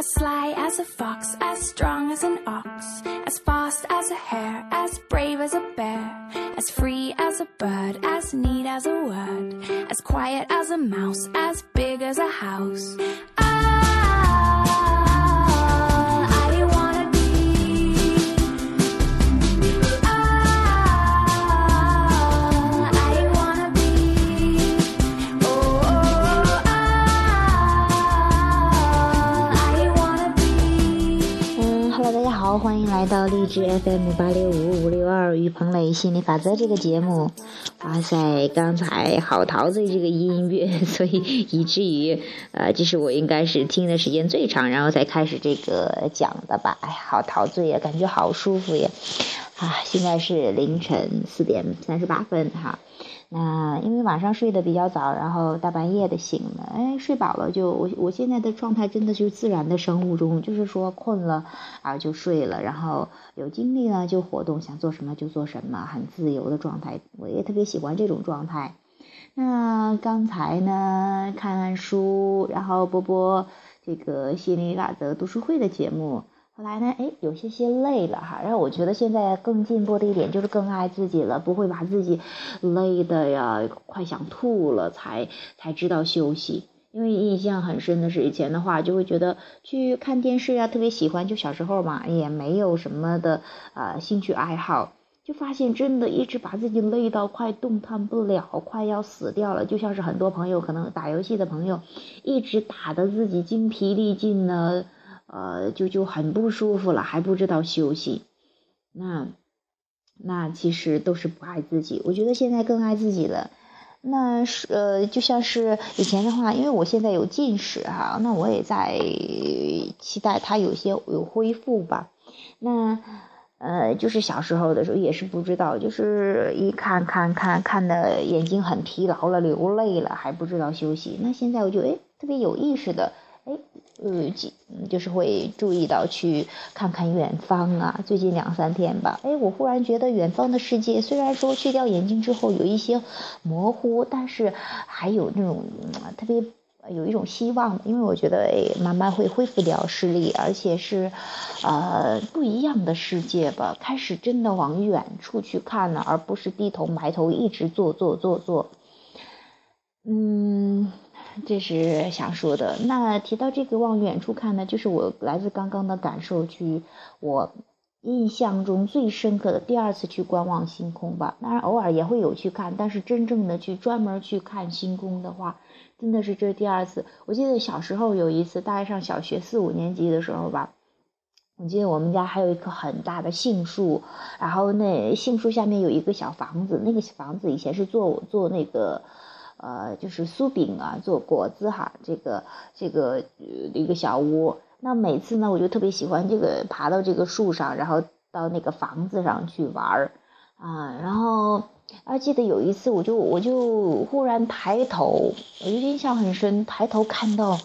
as sly as a fox, as strong as an ox, as fast as a hare, as brave as a bear, as free as a bird, as neat as a word, as quiet as a mouse, as big as a house. Ah, 是 FM 八六五五六二于鹏磊心理法则这个节目。哇塞，刚才好陶醉这个音乐，所以以至于呃，这是我应该是听的时间最长，然后才开始这个讲的吧。哎，好陶醉呀，感觉好舒服呀。啊，现在是凌晨四点三十八分哈。那因为晚上睡得比较早，然后大半夜的醒了，哎，睡饱了就我我现在的状态真的就是自然的生物钟，就是说困了啊就睡了，然后有精力呢就活动，想做什么就做什么，很自由的状态，我也特别喜欢这种状态。那刚才呢看看书，然后播播这个心理法则读书会的节目。后来呢，哎，有些些累了哈，然后我觉得现在更进步的一点就是更爱自己了，不会把自己累的呀，快想吐了才才知道休息。因为印象很深的是以前的话，就会觉得去看电视啊，特别喜欢，就小时候嘛，也没有什么的呃兴趣爱好，就发现真的一直把自己累到快动弹不了，快要死掉了，就像是很多朋友可能打游戏的朋友，一直打得自己精疲力尽呢。呃，就就很不舒服了，还不知道休息，那那其实都是不爱自己。我觉得现在更爱自己了。那是呃，就像是以前的话，因为我现在有近视哈，那我也在期待它有些有恢复吧。那呃，就是小时候的时候也是不知道，就是一看看看看的眼睛很疲劳了，流泪了，还不知道休息。那现在我就哎特别有意识的。哎，呃，就是会注意到去看看远方啊。最近两三天吧，哎，我忽然觉得远方的世界，虽然说去掉眼镜之后有一些模糊，但是还有那种特别有一种希望。因为我觉得，哎，慢慢会恢复掉视力，而且是呃不一样的世界吧。开始真的往远处去看了，而不是低头埋头一直做做做做。嗯。这是想说的。那提到这个往远处看呢，就是我来自刚刚的感受，去我印象中最深刻的第二次去观望星空吧。当然偶尔也会有去看，但是真正的去专门去看星空的话，真的是这第二次。我记得小时候有一次，大概上小学四五年级的时候吧，我记得我们家还有一棵很大的杏树，然后那杏树下面有一个小房子，那个房子以前是做做那个。呃，就是酥饼啊，做果子哈，这个这个一个小屋。那每次呢，我就特别喜欢这个爬到这个树上，然后到那个房子上去玩儿啊。然后啊，记得有一次，我就我就忽然抬头，我就印象很深，抬头看到，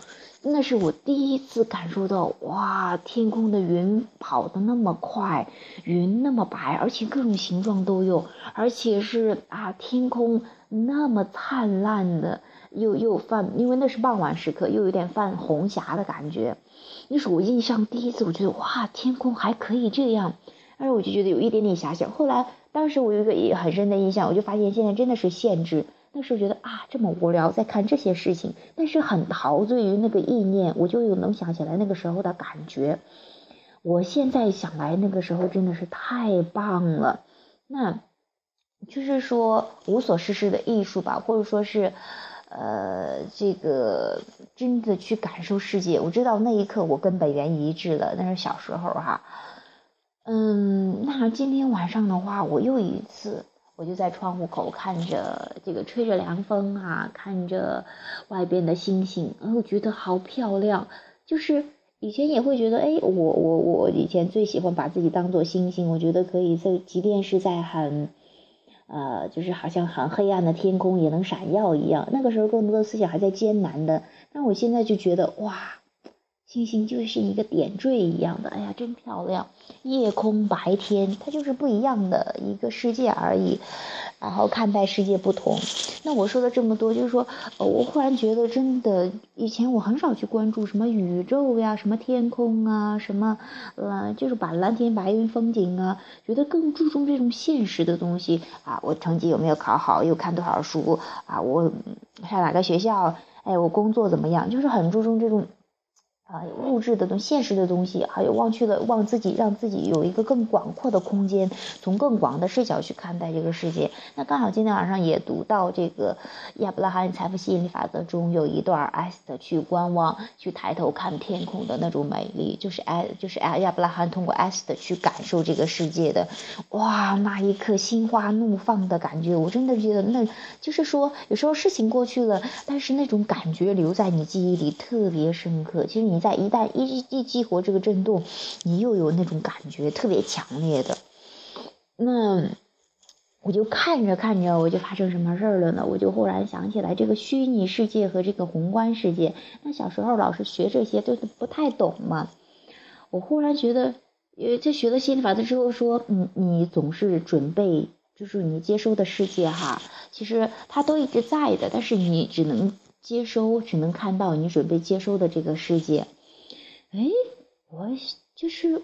那是我第一次感受到，哇，天空的云跑得那么快，云那么白，而且各种形状都有，而且是啊，天空。那么灿烂的，又又泛，因为那是傍晚时刻，又有点泛红霞的感觉。那是我印象第一次，我觉得哇，天空还可以这样，但是我就觉得有一点点遐想。后来，当时我有一个也很深的印象，我就发现现在真的是限制。那时候觉得啊，这么无聊，在看这些事情，但是很陶醉于那个意念，我就有能想起来那个时候的感觉。我现在想来，那个时候真的是太棒了。那。就是说无所事事的艺术吧，或者说是，呃，这个真的去感受世界。我知道那一刻我跟本源一致了，那是小时候哈。嗯，那今天晚上的话，我又一次，我就在窗户口看着这个吹着凉风啊，看着外边的星星，然后觉得好漂亮。就是以前也会觉得，哎，我我我以前最喜欢把自己当做星星，我觉得可以在，即便是在很。呃，就是好像很黑暗的天空也能闪耀一样。那个时候更多的思想还在艰难的，但我现在就觉得哇，星星就是一个点缀一样的，哎呀，真漂亮！夜空白天，它就是不一样的一个世界而已。然后看待世界不同。那我说了这么多，就是说，我忽然觉得，真的，以前我很少去关注什么宇宙呀、什么天空啊、什么，呃，就是把蓝天白云风景啊，觉得更注重这种现实的东西啊。我成绩有没有考好？又看多少书啊？我上哪个学校？哎，我工作怎么样？就是很注重这种。啊，物质的东、现实的东西，还有忘去了忘自己，让自己有一个更广阔的空间，从更广的视角去看待这个世界。那刚好今天晚上也读到这个亚伯拉罕财富吸引力法则中有一段艾斯特去观望、去抬头看天空的那种美丽，就是艾，就是艾亚伯拉罕通过艾斯特去感受这个世界的，哇，那一刻心花怒放的感觉，我真的觉得那就是说，有时候事情过去了，但是那种感觉留在你记忆里特别深刻。其实你。你在一旦一一激活这个震动，你又有那种感觉特别强烈的，那我就看着看着，我就发生什么事儿了呢？我就忽然想起来这个虚拟世界和这个宏观世界。那小时候老师学这些都不太懂嘛，我忽然觉得，呃，在学了心理法则之后，说，你你总是准备，就是你接收的世界哈，其实它都一直在的，但是你只能。接收只能看到你准备接收的这个世界，哎，我就是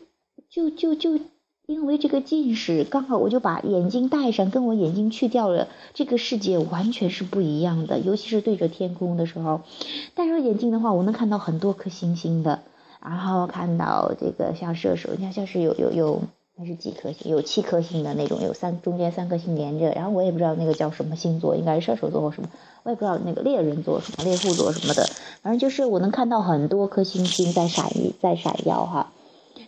就就就因为这个近视，刚好我就把眼镜戴上，跟我眼镜去掉了，这个世界完全是不一样的。尤其是对着天空的时候，戴上眼镜的话，我能看到很多颗星星的，然后看到这个像射手，你看像是有有有。那是几颗星？有七颗星的那种，有三中间三颗星连着。然后我也不知道那个叫什么星座，应该是射手座或什么，我也不知道那个猎人座什么猎户座什么的。反正就是我能看到很多颗星星在闪在闪耀哈。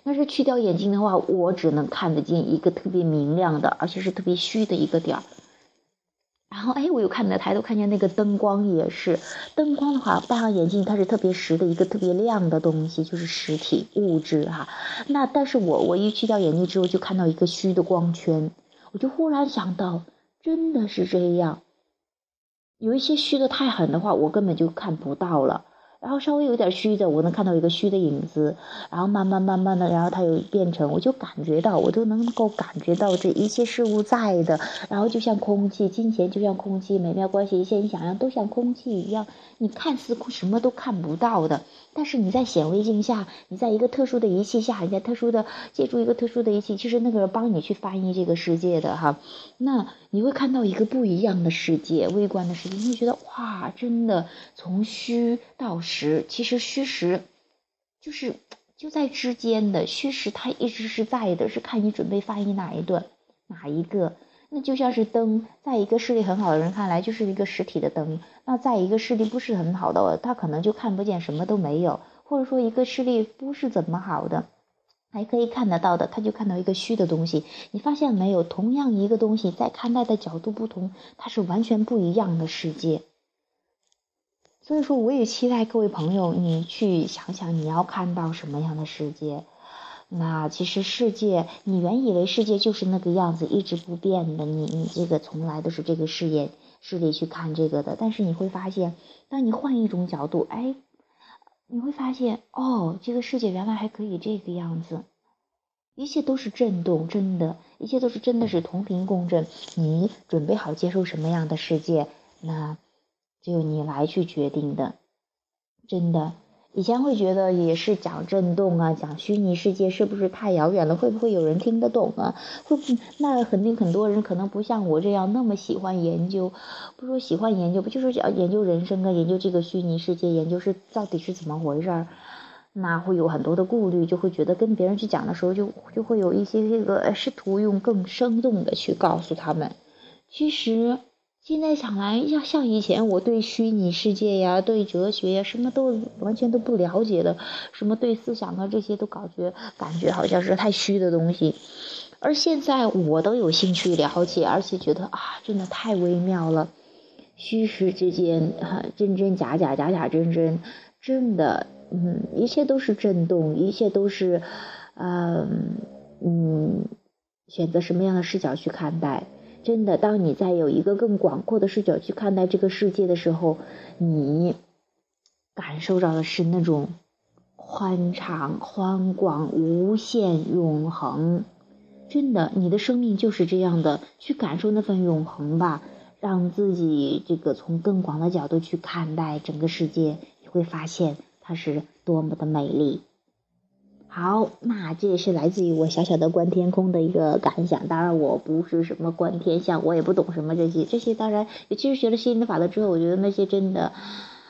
但是去掉眼睛的话，我只能看得见一个特别明亮的，而且是特别虚的一个点儿。然后，哎，我又看到抬头看见那个灯光也是，灯光的话，戴上眼镜它是特别实的一个特别亮的东西，就是实体物质哈。那但是我我一去掉眼镜之后，就看到一个虚的光圈，我就忽然想到，真的是这样，有一些虚的太狠的话，我根本就看不到了。然后稍微有点虚的，我能看到一个虚的影子，然后慢慢慢慢的，然后它又变成，我就感觉到，我都能够感觉到这一切事物在的，然后就像空气，金钱就像空气，美妙关系一切你想象都像空气一样，你看似什么都看不到的，但是你在显微镜下，你在一个特殊的仪器下，你在特殊的借助一个特殊的仪器，其实那个人帮你去翻译这个世界的哈，那你会看到一个不一样的世界，微观的世界，你会觉得哇，真的从虚到实。实其实虚实就是就在之间的虚实，它一直是在的，是看你准备翻译哪一段哪一个。那就像是灯，在一个视力很好的人看来就是一个实体的灯，那在一个视力不是很好的，他可能就看不见，什么都没有。或者说一个视力不是怎么好的，还可以看得到的，他就看到一个虚的东西。你发现没有？同样一个东西，在看待的角度不同，它是完全不一样的世界。所以说，我也期待各位朋友，你去想想你要看到什么样的世界。那其实世界，你原以为世界就是那个样子，一直不变的，你你这个从来都是这个视野视力去看这个的。但是你会发现，当你换一种角度，哎，你会发现，哦，这个世界原来还可以这个样子。一切都是震动，真的，一切都是真的是同频共振。你准备好接受什么样的世界？那。就你来去决定的，真的。以前会觉得也是讲震动啊，讲虚拟世界是不是太遥远了？会不会有人听得懂啊？会不？那肯定很多人可能不像我这样那么喜欢研究，不说喜欢研究，不就是讲研究人生啊，研究这个虚拟世界，研究是到底是怎么回事儿？那会有很多的顾虑，就会觉得跟别人去讲的时候，就就会有一些这个试图用更生动的去告诉他们，其实。现在想来，像像以前我对虚拟世界呀、对哲学呀，什么都完全都不了解的，什么对思想啊这些都感觉感觉好像是太虚的东西，而现在我都有兴趣了解，而且觉得啊，真的太微妙了，虚实之间哈，真真假假，假假真真，真的，嗯，一切都是震动，一切都是，嗯嗯，选择什么样的视角去看待。真的，当你在有一个更广阔的视角去看待这个世界的时候，你感受到的是那种宽敞、宽广、无限、永恒。真的，你的生命就是这样的，去感受那份永恒吧，让自己这个从更广的角度去看待整个世界，你会发现它是多么的美丽。好，那这也是来自于我小小的观天空的一个感想。当然，我不是什么观天象，我也不懂什么这些。这些当然，尤其是学了心灵法则之后，我觉得那些真的，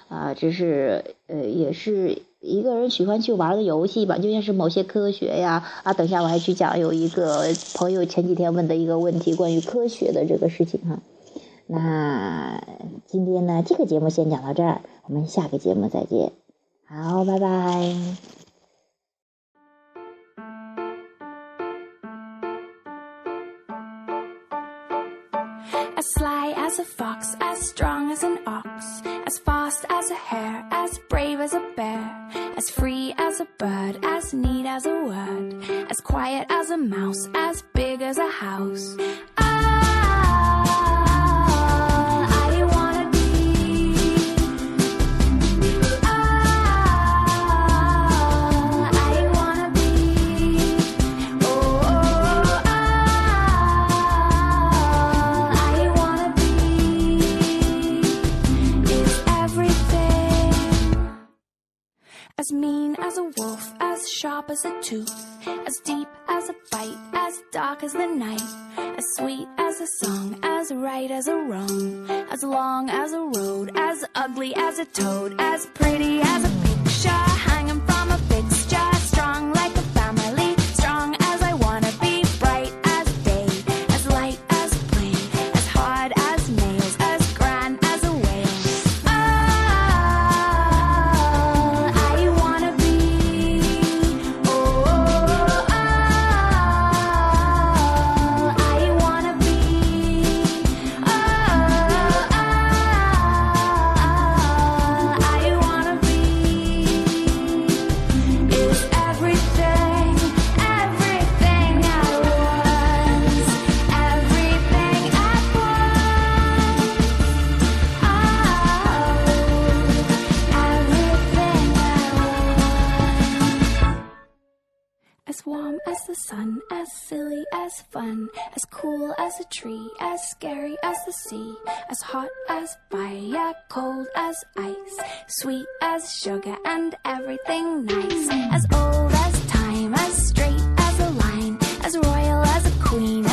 啊，只是呃，也是一个人喜欢去玩的游戏吧。就像是某些科学呀，啊，等一下我还去讲有一个朋友前几天问的一个问题，关于科学的这个事情哈。那今天呢，这个节目先讲到这儿，我们下个节目再见。好，拜拜。As sly as a fox, as strong as an ox, as fast as a hare, as brave as a bear, as free as a bird, as neat as a word, as quiet as a mouse, as big as a house. Ah, as deep as a fight, as dark as the night, as sweet as a song, as right as a wrong, as long as a road, as ugly as a toad, as pretty as a picture hanging from a fixture, as cool as a tree, as scary as the sea, as hot as fire, cold as ice, sweet as sugar, and everything nice. As old as time, as straight as a line, as royal as a queen,